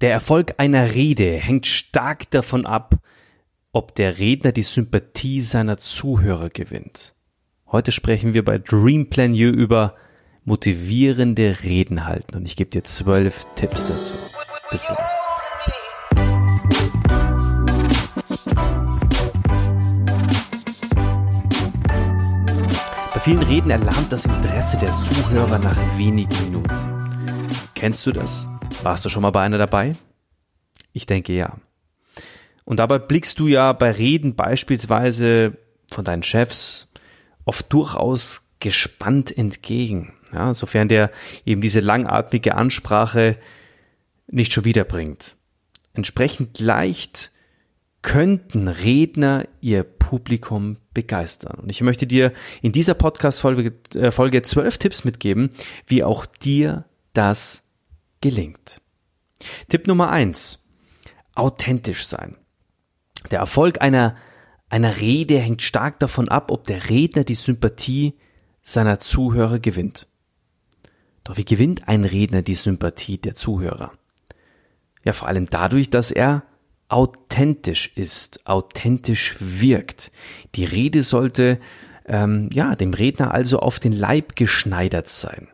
Der Erfolg einer Rede hängt stark davon ab, ob der Redner die Sympathie seiner Zuhörer gewinnt. Heute sprechen wir bei Dream Plan You über motivierende Reden halten und ich gebe dir zwölf Tipps dazu. Bis gleich. Bei vielen Reden erlahmt das Interesse der Zuhörer nach wenigen Minuten. Kennst du das? Warst du schon mal bei einer dabei? Ich denke ja. Und dabei blickst du ja bei Reden beispielsweise von deinen Chefs oft durchaus gespannt entgegen, ja, sofern der eben diese langatmige Ansprache nicht schon wiederbringt. Entsprechend leicht könnten Redner ihr Publikum begeistern. Und ich möchte dir in dieser Podcast-Folge äh, Folge zwölf Tipps mitgeben, wie auch dir das gelingt. Tipp Nummer eins: Authentisch sein. Der Erfolg einer, einer Rede hängt stark davon ab, ob der Redner die Sympathie seiner Zuhörer gewinnt. Doch wie gewinnt ein Redner die Sympathie der Zuhörer? Ja, vor allem dadurch, dass er authentisch ist, authentisch wirkt. Die Rede sollte ähm, ja dem Redner also auf den Leib geschneidert sein.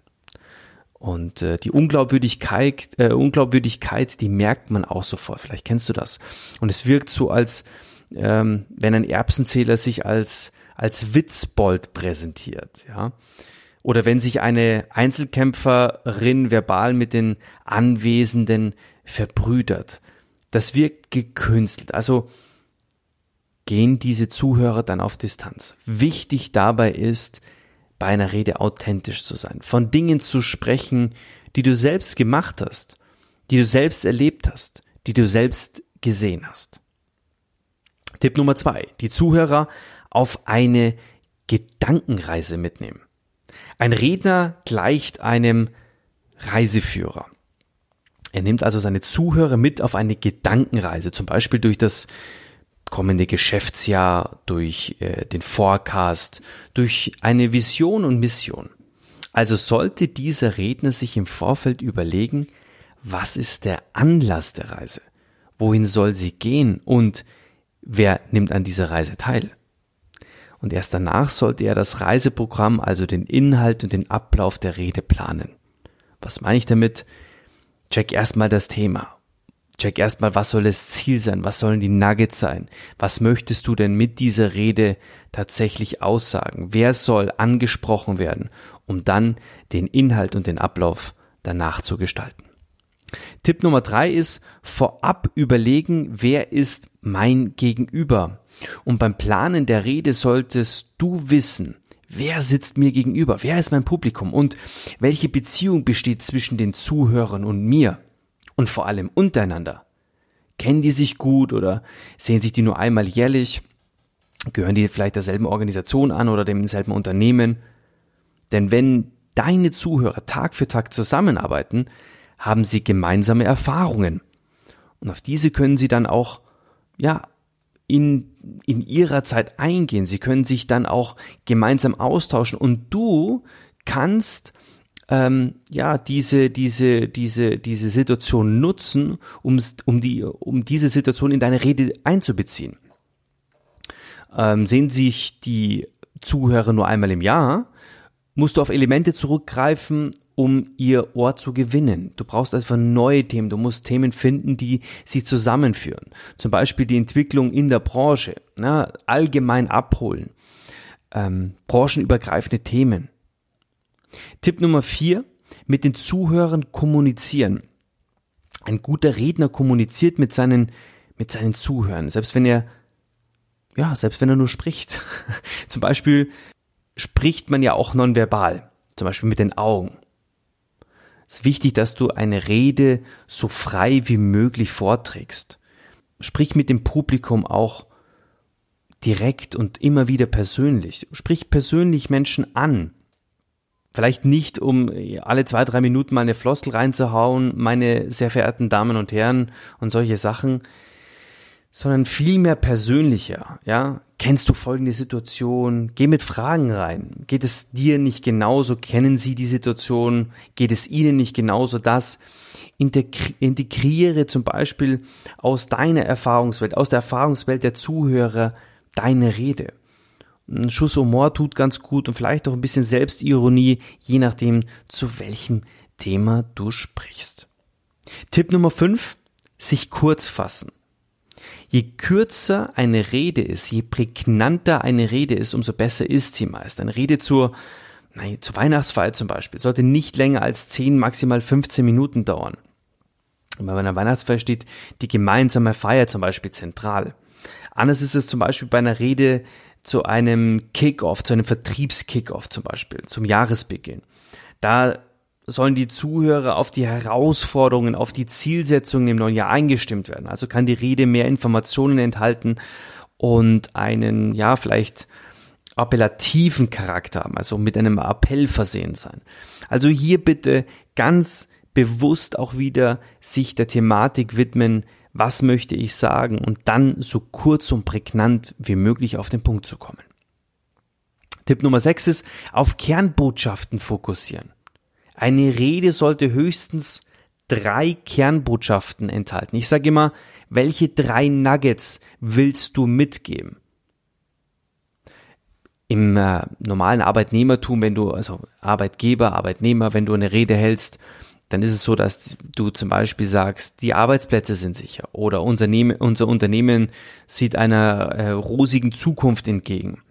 Und äh, die Unglaubwürdigkeit, äh, Unglaubwürdigkeit, die merkt man auch sofort. Vielleicht kennst du das. Und es wirkt so, als ähm, wenn ein Erbsenzähler sich als als Witzbold präsentiert, ja. Oder wenn sich eine Einzelkämpferin verbal mit den Anwesenden verbrüdert. Das wirkt gekünstelt. Also gehen diese Zuhörer dann auf Distanz. Wichtig dabei ist, bei einer Rede authentisch zu sein, von Dingen zu sprechen, die du selbst gemacht hast, die du selbst erlebt hast, die du selbst gesehen hast. Tipp Nummer zwei, die Zuhörer auf eine Gedankenreise mitnehmen. Ein Redner gleicht einem Reiseführer. Er nimmt also seine Zuhörer mit auf eine Gedankenreise, zum Beispiel durch das kommende Geschäftsjahr, durch äh, den Forecast, durch eine Vision und Mission. Also sollte dieser Redner sich im Vorfeld überlegen, was ist der Anlass der Reise? Wohin soll sie gehen? Und wer nimmt an dieser Reise teil? Und erst danach sollte er das Reiseprogramm, also den Inhalt und den Ablauf der Rede planen. Was meine ich damit? Check erstmal das Thema. Check erstmal, was soll das Ziel sein? Was sollen die Nuggets sein? Was möchtest du denn mit dieser Rede tatsächlich aussagen? Wer soll angesprochen werden, um dann den Inhalt und den Ablauf danach zu gestalten? Tipp Nummer drei ist vorab überlegen, wer ist mein Gegenüber? Und beim Planen der Rede solltest du wissen, wer sitzt mir gegenüber? Wer ist mein Publikum? Und welche Beziehung besteht zwischen den Zuhörern und mir? Und vor allem untereinander. Kennen die sich gut oder sehen sich die nur einmal jährlich? Gehören die vielleicht derselben Organisation an oder demselben Unternehmen? Denn wenn deine Zuhörer Tag für Tag zusammenarbeiten, haben sie gemeinsame Erfahrungen. Und auf diese können sie dann auch, ja, in, in ihrer Zeit eingehen. Sie können sich dann auch gemeinsam austauschen und du kannst ähm, ja diese diese diese diese Situation nutzen, um um die um diese Situation in deine Rede einzubeziehen. Ähm, sehen sich die Zuhörer nur einmal im Jahr, musst du auf Elemente zurückgreifen, um ihr Ohr zu gewinnen. Du brauchst einfach neue Themen. Du musst Themen finden, die sie zusammenführen. Zum Beispiel die Entwicklung in der Branche, na, allgemein abholen, ähm, branchenübergreifende Themen. Tipp Nummer vier, mit den Zuhörern kommunizieren. Ein guter Redner kommuniziert mit seinen, mit seinen Zuhörern, selbst wenn er, ja, selbst wenn er nur spricht. Zum Beispiel spricht man ja auch nonverbal, zum Beispiel mit den Augen. Es ist wichtig, dass du eine Rede so frei wie möglich vorträgst. Sprich mit dem Publikum auch direkt und immer wieder persönlich. Sprich persönlich Menschen an. Vielleicht nicht, um alle zwei, drei Minuten mal eine Floskel reinzuhauen, meine sehr verehrten Damen und Herren und solche Sachen, sondern viel mehr persönlicher, ja. Kennst du folgende Situation? Geh mit Fragen rein. Geht es dir nicht genauso? Kennen Sie die Situation? Geht es Ihnen nicht genauso das? integriere zum Beispiel aus deiner Erfahrungswelt, aus der Erfahrungswelt der Zuhörer deine Rede. Ein Schuss Humor tut ganz gut und vielleicht auch ein bisschen Selbstironie, je nachdem, zu welchem Thema du sprichst. Tipp Nummer 5, sich kurz fassen. Je kürzer eine Rede ist, je prägnanter eine Rede ist, umso besser ist sie meist. Eine Rede zur, nein, zur Weihnachtsfeier zum Beispiel sollte nicht länger als 10, maximal 15 Minuten dauern. Und bei einer Weihnachtsfeier steht die gemeinsame Feier zum Beispiel zentral. Anders ist es zum Beispiel bei einer Rede zu einem Kickoff, zu einem Vertriebskickoff zum Beispiel, zum Jahresbeginn. Da sollen die Zuhörer auf die Herausforderungen, auf die Zielsetzungen im neuen Jahr eingestimmt werden. Also kann die Rede mehr Informationen enthalten und einen, ja, vielleicht appellativen Charakter haben, also mit einem Appell versehen sein. Also hier bitte ganz bewusst auch wieder sich der Thematik widmen, was möchte ich sagen und dann so kurz und prägnant wie möglich auf den Punkt zu kommen. Tipp Nummer 6 ist, auf Kernbotschaften fokussieren. Eine Rede sollte höchstens drei Kernbotschaften enthalten. Ich sage immer, welche drei Nuggets willst du mitgeben? Im äh, normalen Arbeitnehmertum, wenn du, also Arbeitgeber, Arbeitnehmer, wenn du eine Rede hältst, dann ist es so, dass du zum Beispiel sagst, die Arbeitsplätze sind sicher oder unser, unser Unternehmen sieht einer äh, rosigen Zukunft entgegen.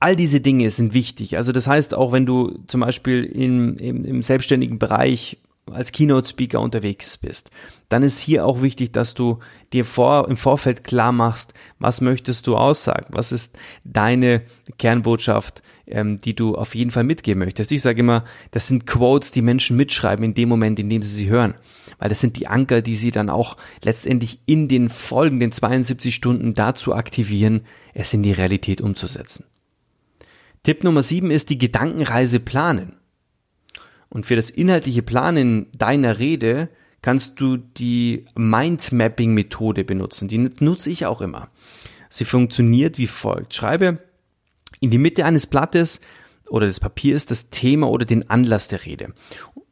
All diese Dinge sind wichtig. Also das heißt, auch wenn du zum Beispiel im, im, im selbstständigen Bereich als Keynote-Speaker unterwegs bist, dann ist hier auch wichtig, dass du dir vor, im Vorfeld klar machst, was möchtest du aussagen, was ist deine Kernbotschaft, ähm, die du auf jeden Fall mitgeben möchtest. Ich sage immer, das sind Quotes, die Menschen mitschreiben in dem Moment, in dem sie sie hören, weil das sind die Anker, die sie dann auch letztendlich in den folgenden 72 Stunden dazu aktivieren, es in die Realität umzusetzen. Tipp Nummer sieben ist die Gedankenreise planen. Und für das inhaltliche Planen deiner Rede kannst du die Mindmapping-Methode benutzen. Die nutze ich auch immer. Sie funktioniert wie folgt. Schreibe in die Mitte eines Blattes oder des Papiers das Thema oder den Anlass der Rede.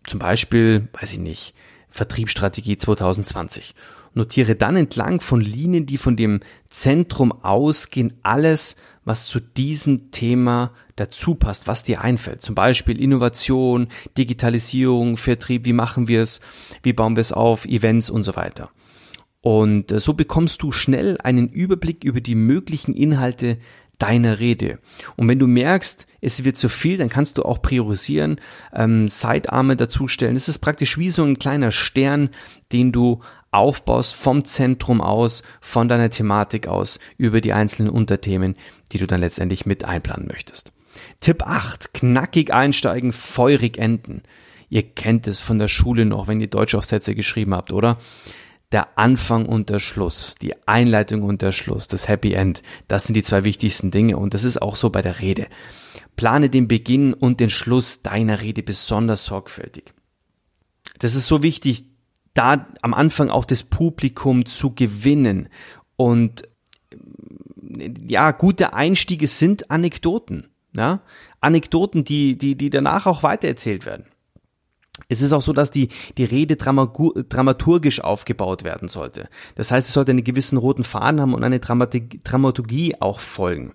Zum Beispiel, weiß ich nicht, Vertriebsstrategie 2020. Notiere dann entlang von Linien, die von dem Zentrum ausgehen, alles, was zu diesem Thema dazu passt, was dir einfällt. Zum Beispiel Innovation, Digitalisierung, Vertrieb, wie machen wir es, wie bauen wir es auf, Events und so weiter. Und äh, so bekommst du schnell einen Überblick über die möglichen Inhalte deiner Rede. Und wenn du merkst, es wird zu viel, dann kannst du auch priorisieren, ähm, Seitarme dazustellen. Es ist praktisch wie so ein kleiner Stern, den du aufbaust vom Zentrum aus, von deiner Thematik aus, über die einzelnen Unterthemen, die du dann letztendlich mit einplanen möchtest. Tipp 8. Knackig einsteigen, feurig enden. Ihr kennt es von der Schule noch, wenn ihr Deutschaufsätze geschrieben habt, oder? Der Anfang und der Schluss, die Einleitung und der Schluss, das Happy End, das sind die zwei wichtigsten Dinge und das ist auch so bei der Rede. Plane den Beginn und den Schluss deiner Rede besonders sorgfältig. Das ist so wichtig, da am Anfang auch das Publikum zu gewinnen. Und ja, gute Einstiege sind Anekdoten. Ja? Anekdoten, die, die, die danach auch weitererzählt werden. Es ist auch so, dass die, die Rede dramaturgisch aufgebaut werden sollte. Das heißt, es sollte einen gewissen roten Faden haben und eine Dramaturgie auch folgen.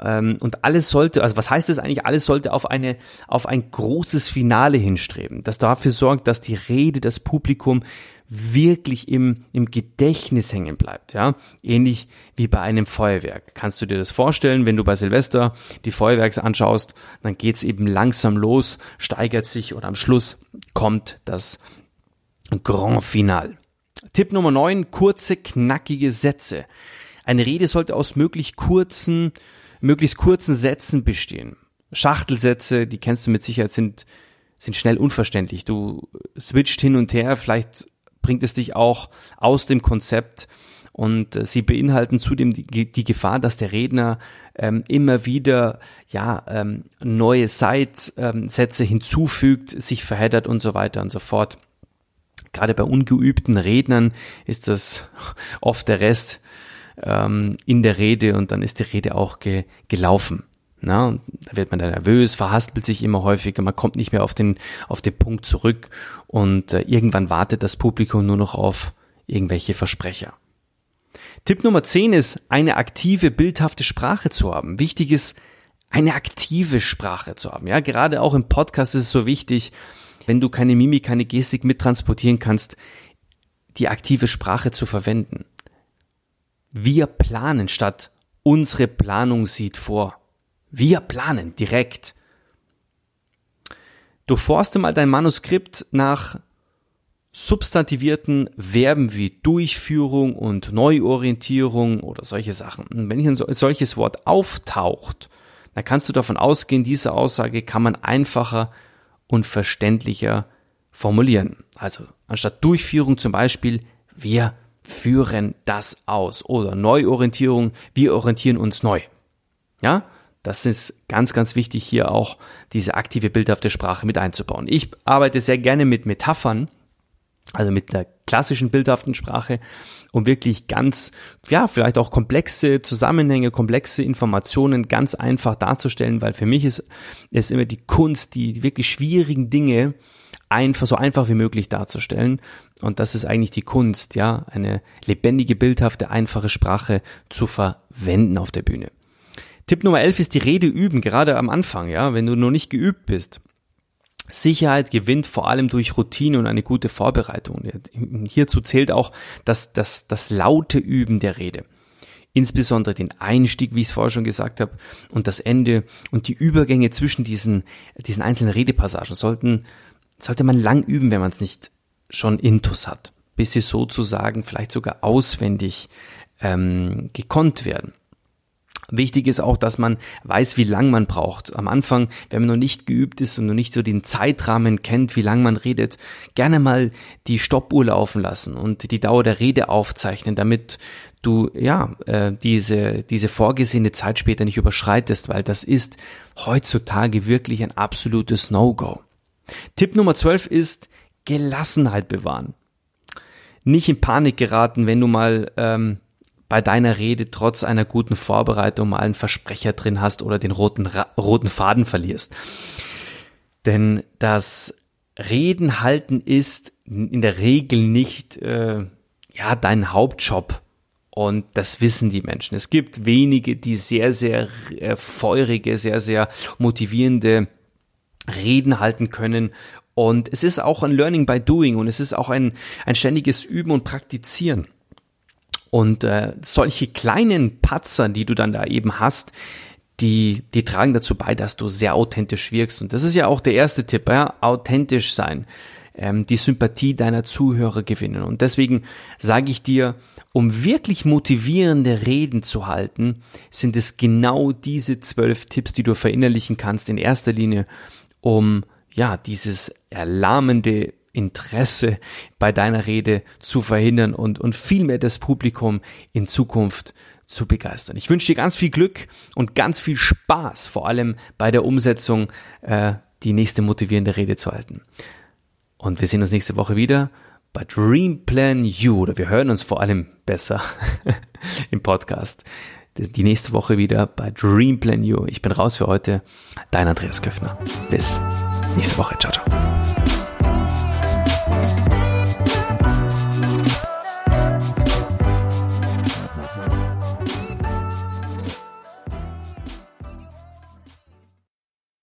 Ähm, und alles sollte, also was heißt das eigentlich? Alles sollte auf eine, auf ein großes Finale hinstreben, das dafür sorgt, dass die Rede das Publikum wirklich im, im Gedächtnis hängen bleibt, ja. Ähnlich wie bei einem Feuerwerk. Kannst du dir das vorstellen, wenn du bei Silvester die Feuerwerks anschaust, dann geht's eben langsam los, steigert sich und am Schluss kommt das Grand Final. Tipp Nummer 9, kurze, knackige Sätze. Eine Rede sollte aus möglich kurzen, möglichst kurzen Sätzen bestehen. Schachtelsätze, die kennst du mit Sicherheit, sind, sind schnell unverständlich. Du switcht hin und her, vielleicht bringt es dich auch aus dem Konzept und äh, sie beinhalten zudem die, die, Gefahr, dass der Redner ähm, immer wieder ja ähm, neue Seitsätze hinzufügt, sich verheddert und so weiter und so fort. Gerade bei ungeübten Rednern ist das oft der Rest ähm, in der Rede und dann ist die Rede auch ge gelaufen. Na, da wird man dann nervös, verhaspelt sich immer häufiger, man kommt nicht mehr auf den, auf den Punkt zurück und äh, irgendwann wartet das Publikum nur noch auf irgendwelche Versprecher. Tipp Nummer 10 ist, eine aktive, bildhafte Sprache zu haben. Wichtig ist, eine aktive Sprache zu haben. Ja, gerade auch im Podcast ist es so wichtig, wenn du keine Mimik, keine Gestik mittransportieren kannst, die aktive Sprache zu verwenden. Wir planen statt unsere Planung sieht vor. Wir planen direkt. Durchforste mal dein Manuskript nach substantivierten Verben wie Durchführung und Neuorientierung oder solche Sachen. Und wenn hier ein solches Wort auftaucht, dann kannst du davon ausgehen, diese Aussage kann man einfacher und verständlicher formulieren. Also anstatt Durchführung zum Beispiel, wir führen das aus oder Neuorientierung, wir orientieren uns neu. Ja, das ist ganz, ganz wichtig, hier auch diese aktive bildhafte Sprache mit einzubauen. Ich arbeite sehr gerne mit Metaphern, also mit der klassischen bildhaften Sprache, um wirklich ganz, ja, vielleicht auch komplexe Zusammenhänge, komplexe Informationen ganz einfach darzustellen, weil für mich ist es immer die Kunst, die wirklich schwierigen Dinge einfach so einfach wie möglich darzustellen. Und das ist eigentlich die Kunst, ja, eine lebendige, bildhafte, einfache Sprache zu verwenden auf der Bühne. Tipp Nummer 11 ist die Rede üben, gerade am Anfang, ja, wenn du noch nicht geübt bist. Sicherheit gewinnt vor allem durch Routine und eine gute Vorbereitung. Hierzu zählt auch das, das, das laute Üben der Rede. Insbesondere den Einstieg, wie ich es vorher schon gesagt habe, und das Ende und die Übergänge zwischen diesen, diesen einzelnen Redepassagen sollten, sollte man lang üben, wenn man es nicht schon intus hat, bis sie sozusagen vielleicht sogar auswendig ähm, gekonnt werden. Wichtig ist auch, dass man weiß, wie lang man braucht. Am Anfang, wenn man noch nicht geübt ist und noch nicht so den Zeitrahmen kennt, wie lang man redet, gerne mal die Stoppuhr laufen lassen und die Dauer der Rede aufzeichnen, damit du ja äh, diese diese vorgesehene Zeit später nicht überschreitest, weil das ist heutzutage wirklich ein absolutes No-Go. Tipp Nummer 12 ist Gelassenheit bewahren. Nicht in Panik geraten, wenn du mal ähm, bei deiner Rede trotz einer guten Vorbereitung mal einen Versprecher drin hast oder den roten, roten Faden verlierst. Denn das Reden halten ist in der Regel nicht äh, ja dein Hauptjob. Und das wissen die Menschen. Es gibt wenige, die sehr, sehr äh, feurige, sehr, sehr motivierende Reden halten können. Und es ist auch ein Learning by Doing und es ist auch ein, ein ständiges Üben und Praktizieren. Und äh, solche kleinen Patzer, die du dann da eben hast, die, die tragen dazu bei, dass du sehr authentisch wirkst. Und das ist ja auch der erste Tipp, ja, authentisch sein, ähm, die Sympathie deiner Zuhörer gewinnen. Und deswegen sage ich dir, um wirklich motivierende Reden zu halten, sind es genau diese zwölf Tipps, die du verinnerlichen kannst, in erster Linie, um ja dieses erlahmende Interesse bei deiner Rede zu verhindern und, und vielmehr das Publikum in Zukunft zu begeistern. Ich wünsche dir ganz viel Glück und ganz viel Spaß, vor allem bei der Umsetzung, äh, die nächste motivierende Rede zu halten. Und wir sehen uns nächste Woche wieder bei Dream Plan You oder wir hören uns vor allem besser im Podcast. Die nächste Woche wieder bei Dream Plan You. Ich bin raus für heute. Dein Andreas Köffner. Bis nächste Woche. Ciao, ciao.